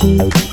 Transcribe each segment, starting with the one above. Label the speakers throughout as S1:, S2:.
S1: That's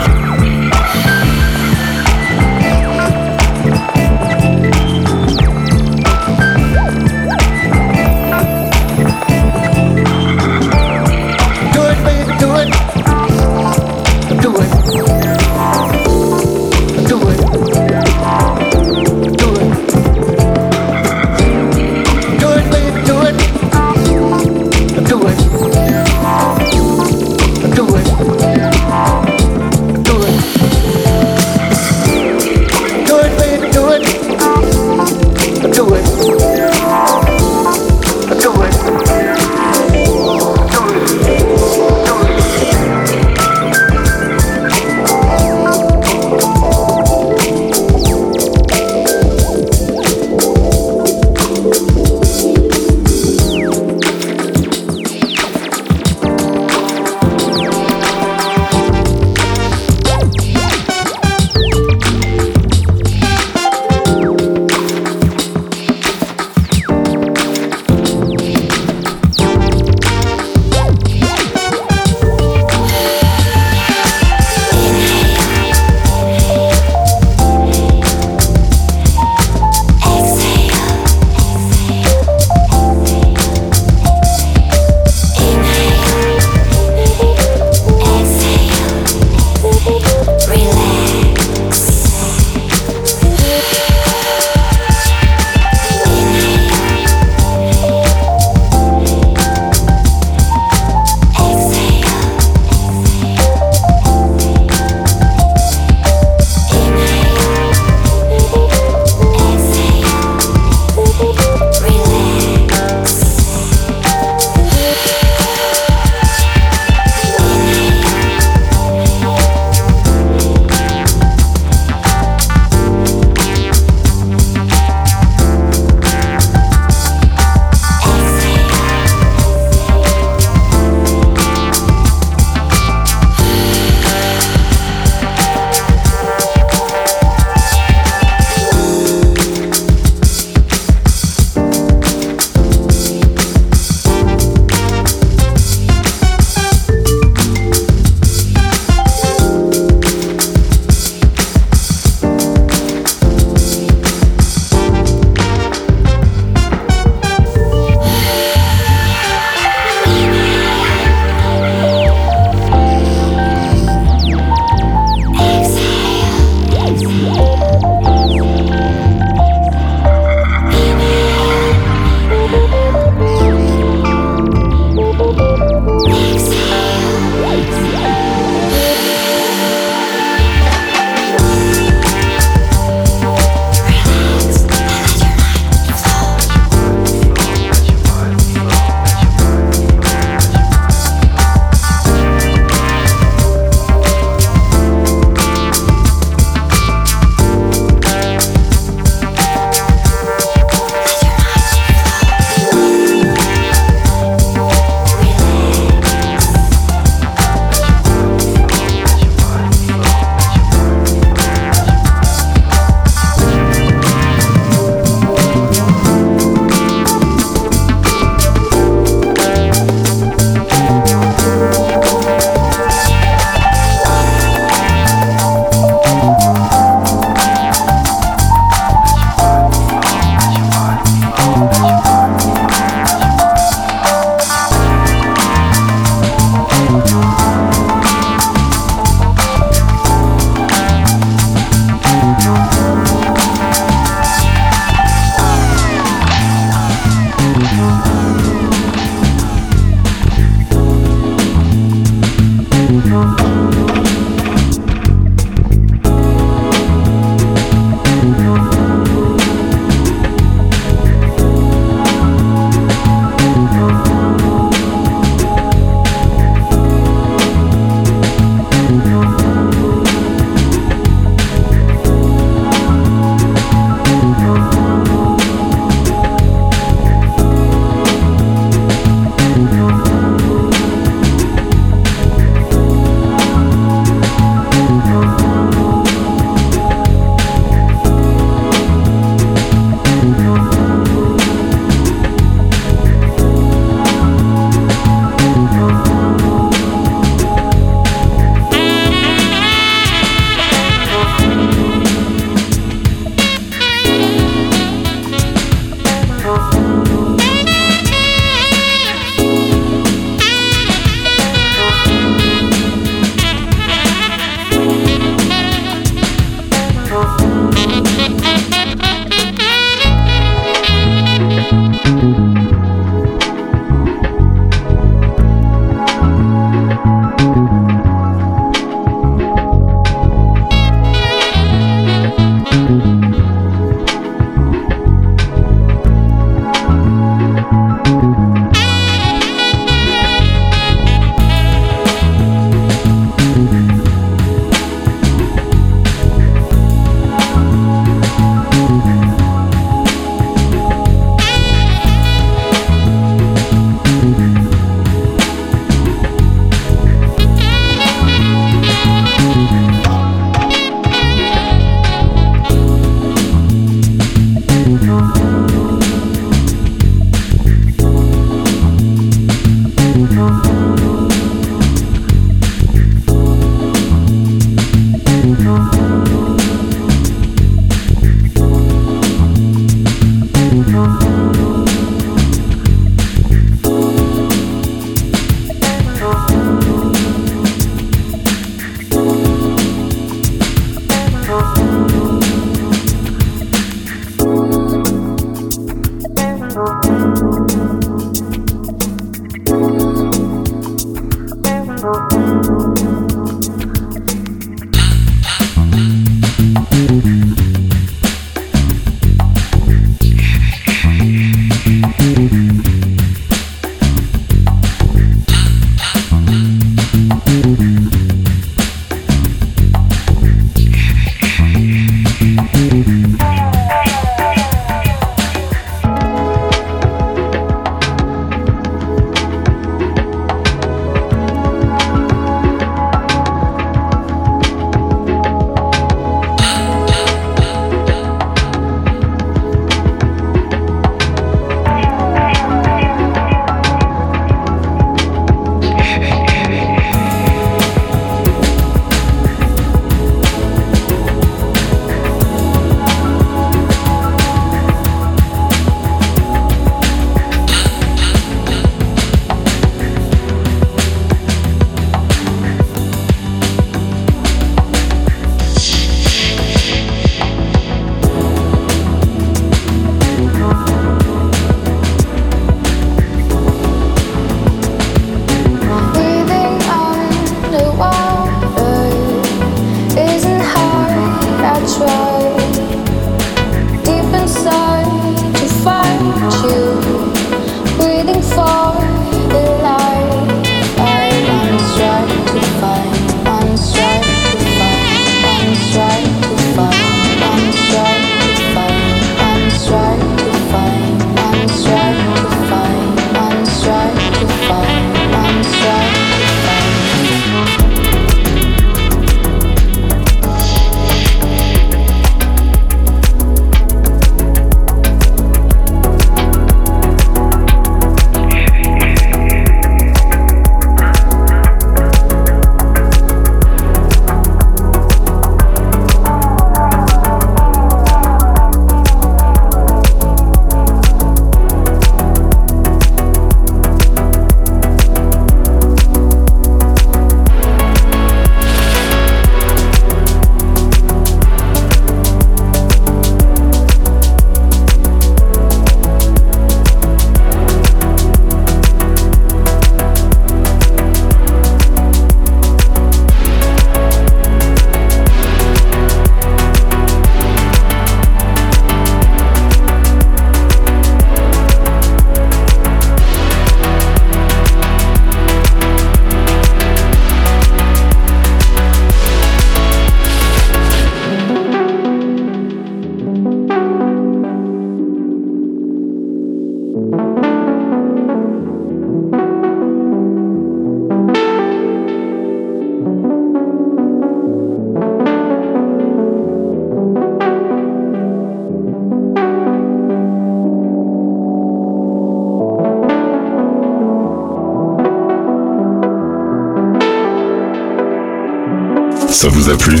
S2: Ça vous a plu?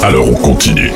S2: Alors on continue.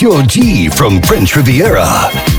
S3: Monsieur G from French Riviera.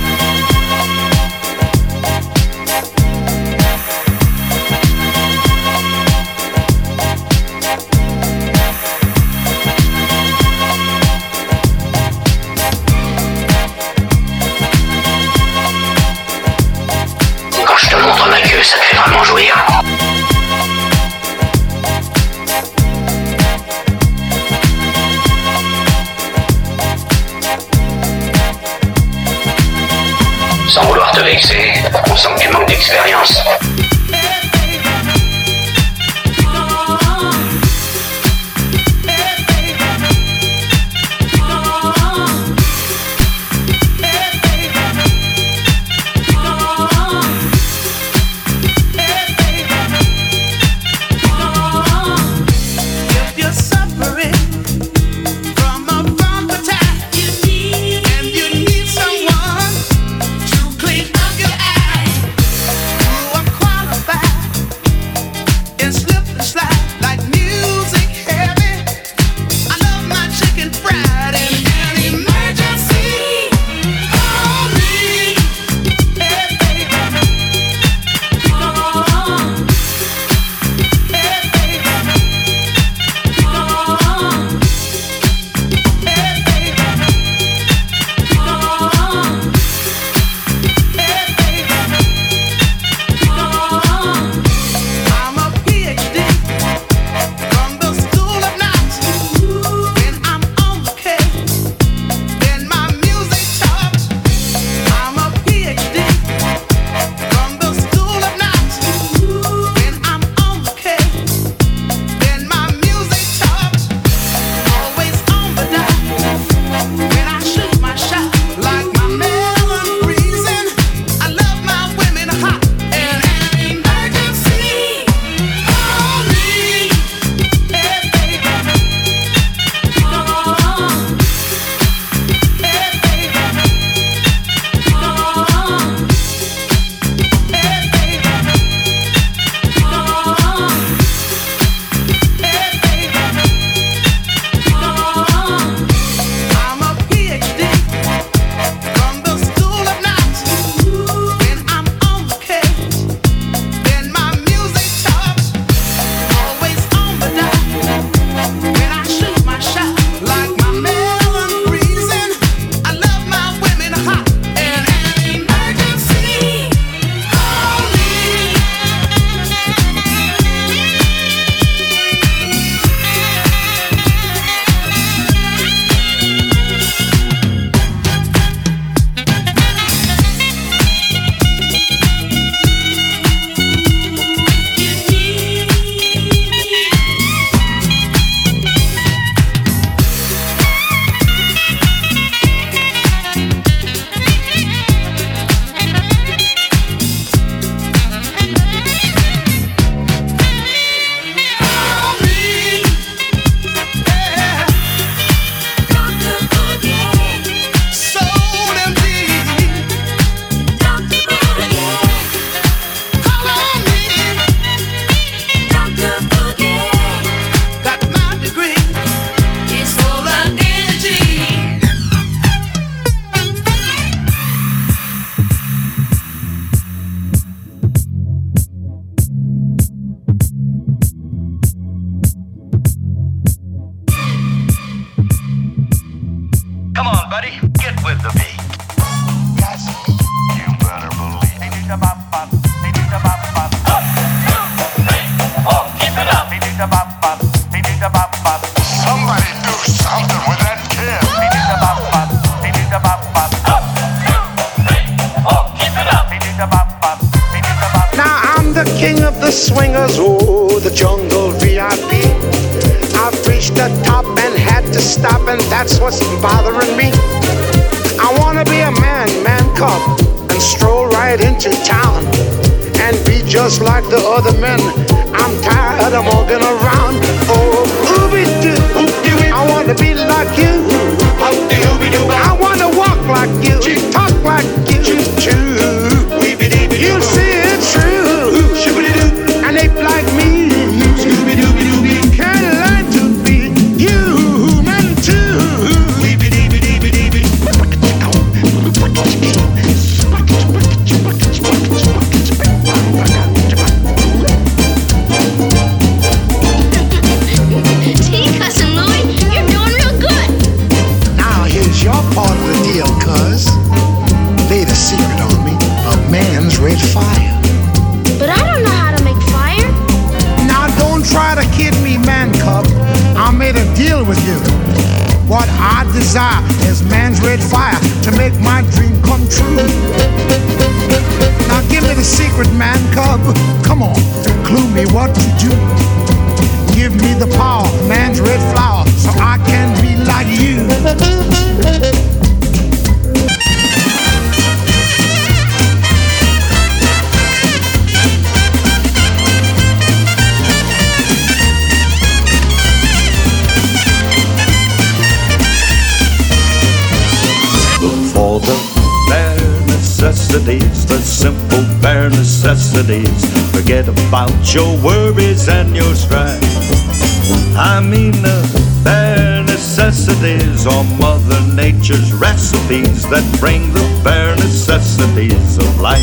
S4: I
S5: mean the bare necessities are Mother Nature's recipes that bring the bare necessities of life.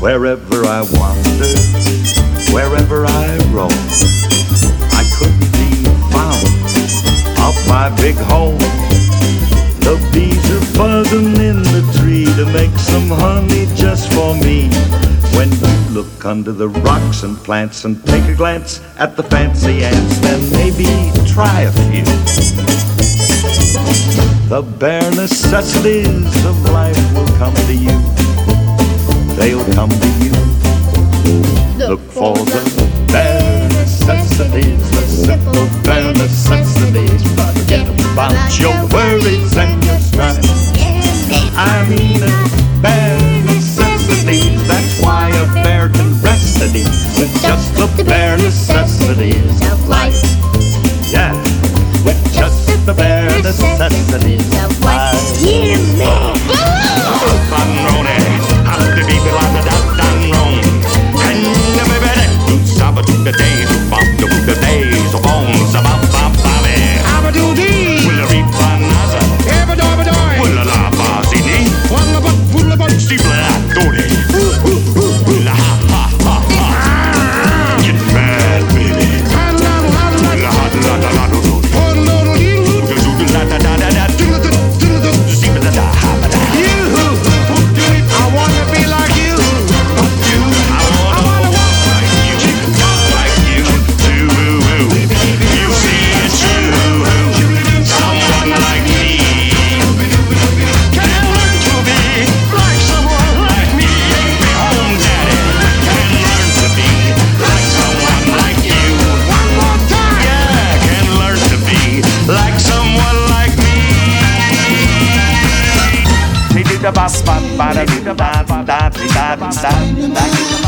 S5: Wherever I wander, wherever I roam, I couldn't be found off my big home. The are buzzing in the tree to make some honey just for me. When you look under the rocks and plants and take a glance at the fancy ants, then maybe try a few. The bare necessities of life will come to you. They'll come to you. Look for them. Necessities, the simple bare necessities. Forget about your worries and your strife. I mean the bare necessities. That's why a bear can rest at ease with just the bare necessities of life. Yeah, with just the bare necessities of life. Yeah, man. The days of Bob, the days of para mim, para mim,
S6: para mim, para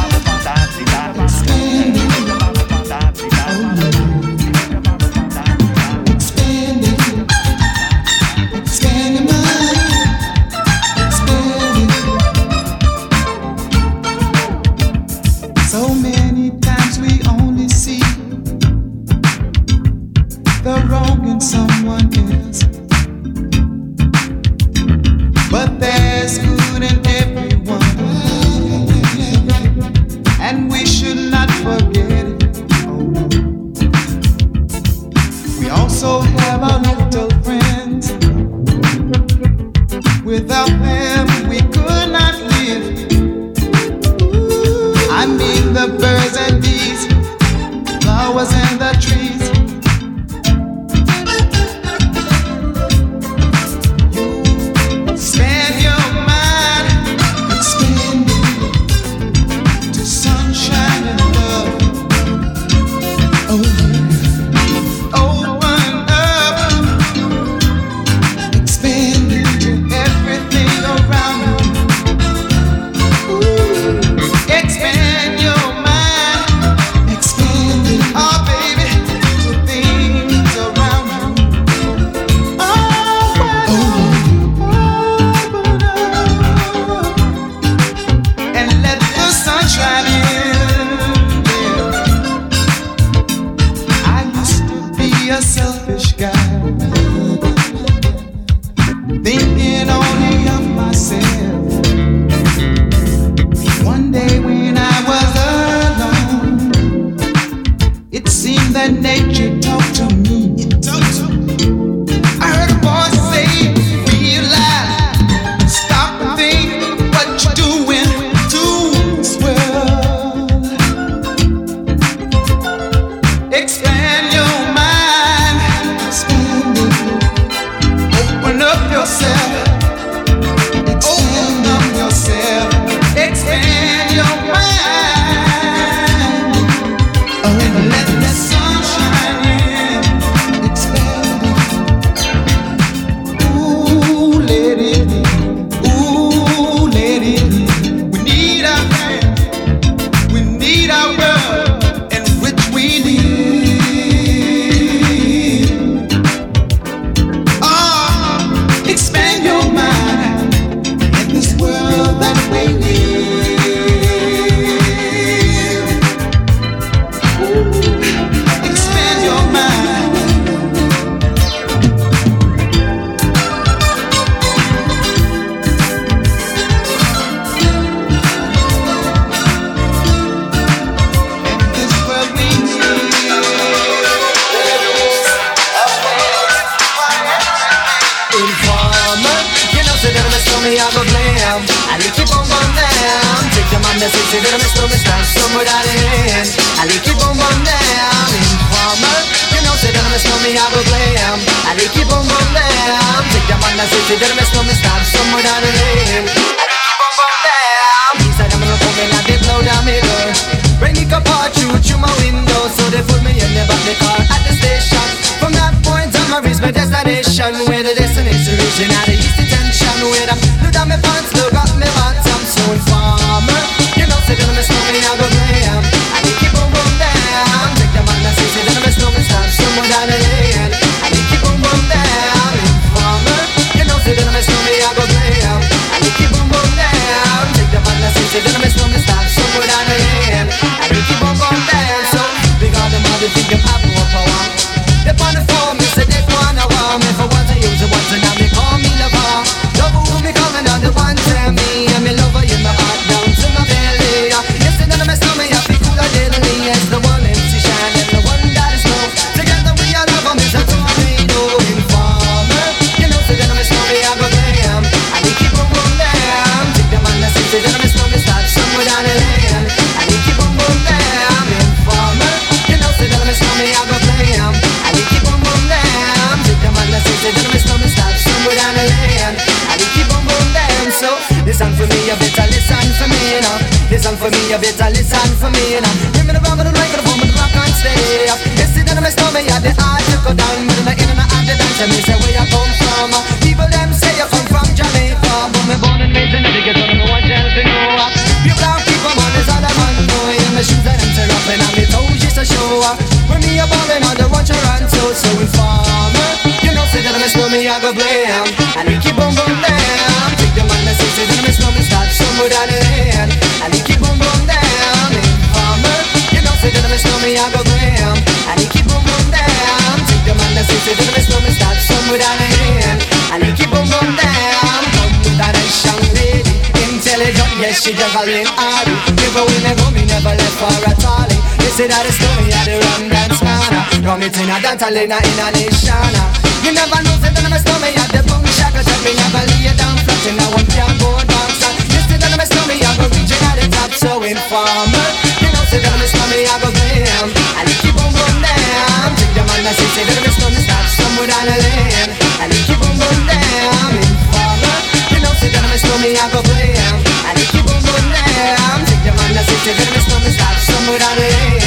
S6: Feliciana You
S7: never know, say that I'm a snowman At the boom shaka shot me never lay down flat And now I'm cardboard box You say that I'm a snowman, I go reaching at the top So informer You know, that I'm a snowman, I go glam I lick you boom boom down. Take the man, I say, that I'm a snowman Stop somewhere down the lane. I lick you boom boom down. Informer You know, that I'm a snowman, I go glam I lick you boom boom down. Take the man, I say, that I'm a snowman Stop somewhere down the lane.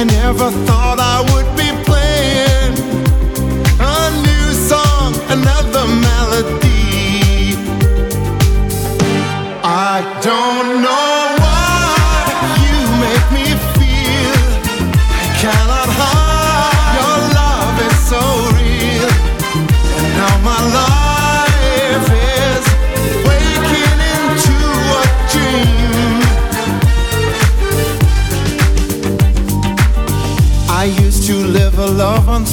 S7: I
S8: never thought I would be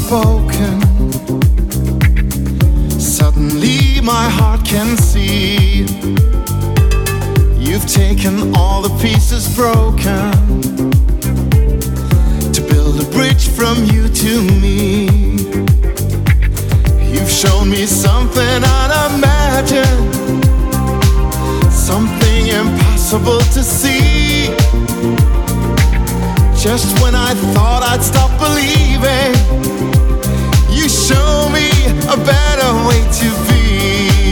S8: spoken. Suddenly my heart can see. You've taken all the pieces broken to build a bridge from you to me. You've shown me something unimagined, something impossible to see. Just when I thought I'd stop believing Show me a better way to be.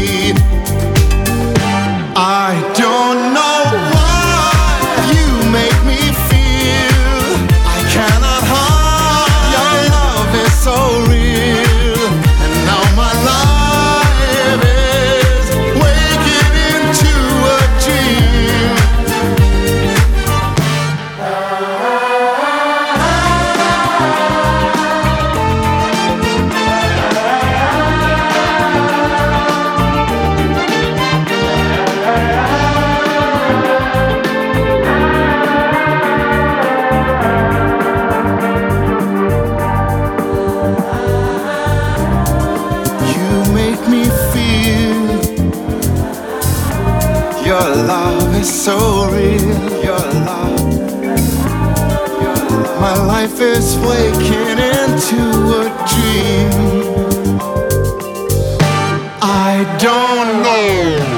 S8: life is waking into a dream. I don't know.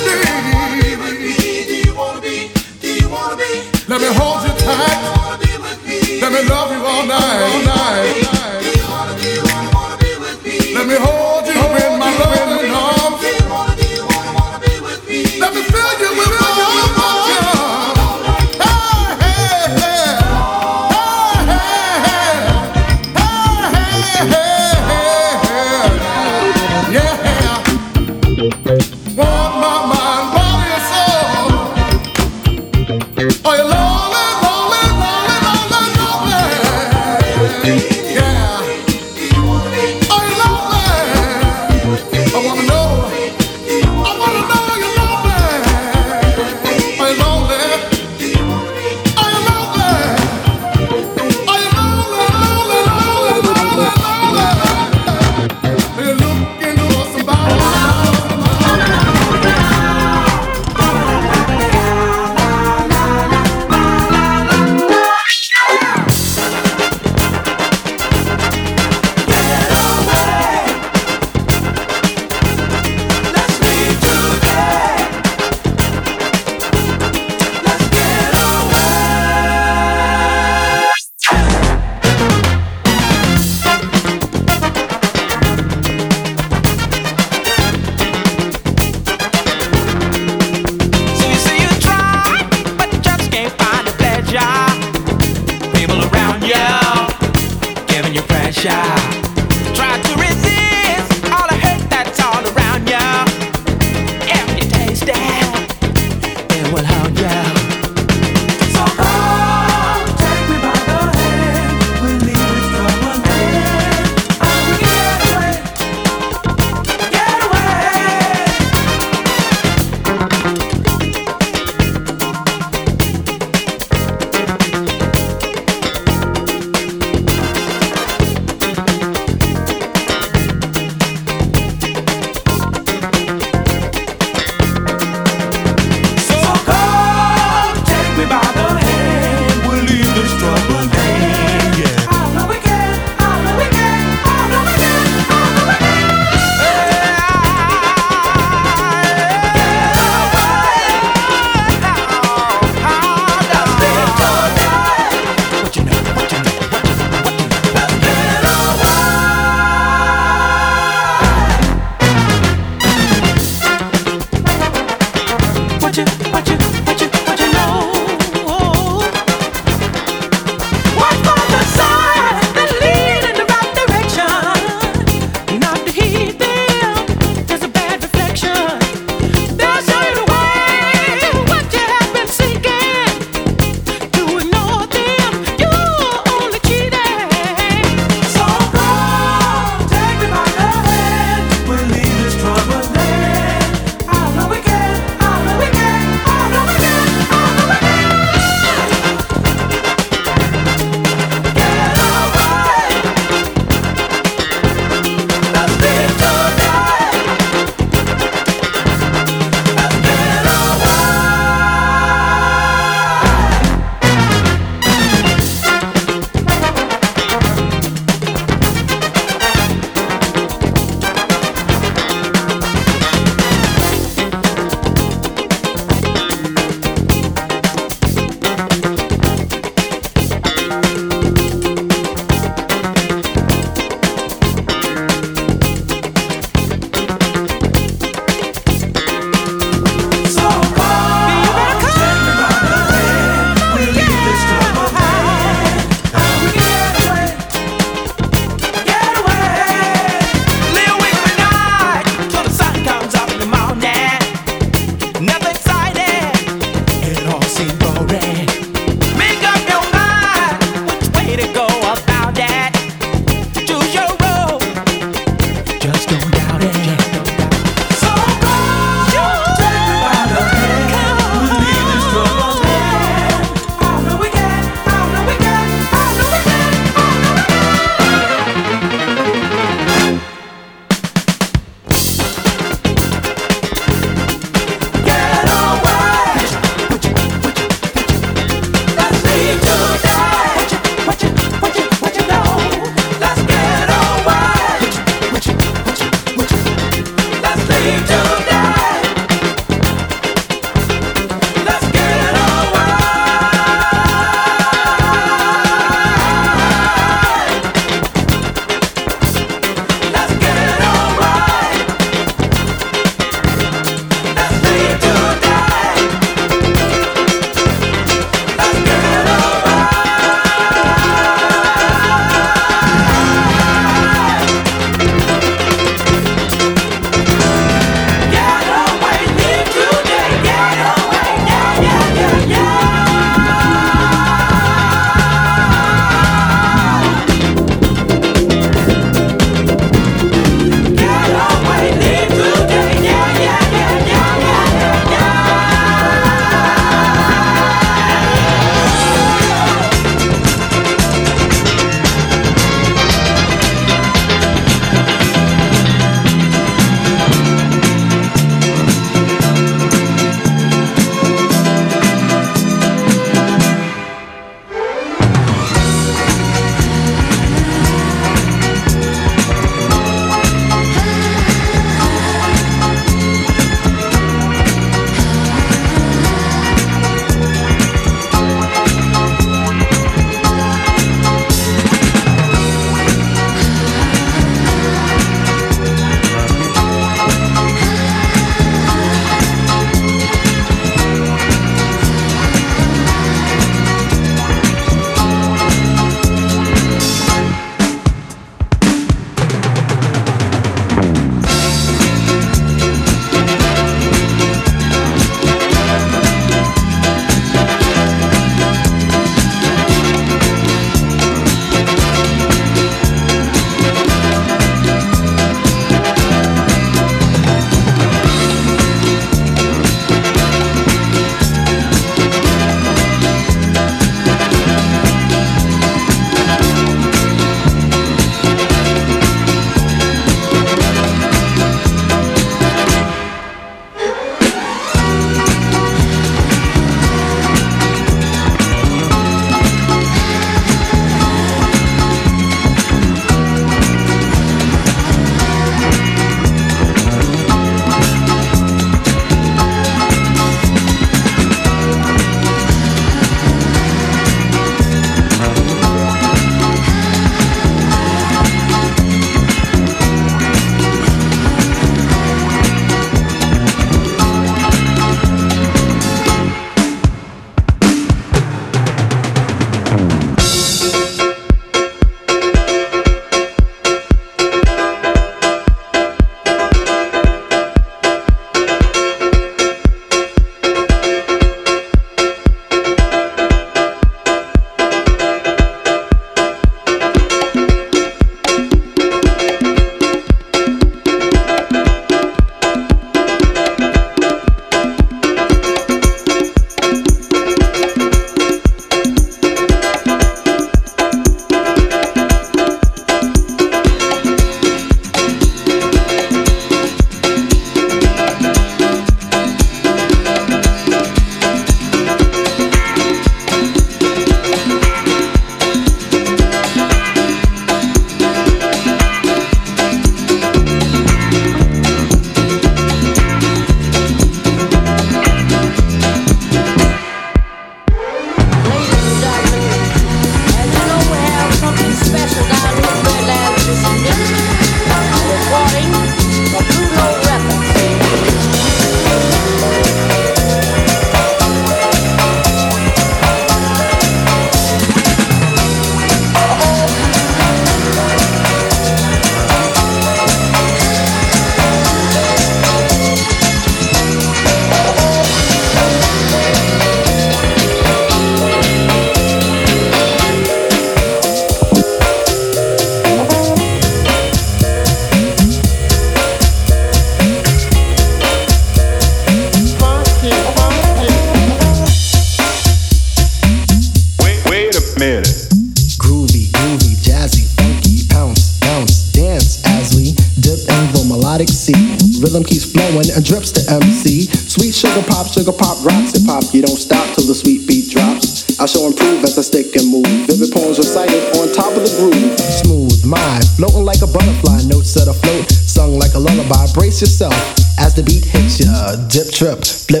S9: and
S10: drips to MC. Sweet sugar pop, sugar pop, rocks and pop. You don't stop till the sweet beat drops. I show improve as I stick and move. Vivid poems recited on top of the groove. Smooth mind, floating like a butterfly. Notes that afloat, sung like a lullaby. Brace yourself as the beat hits ya. Dip, trip, flip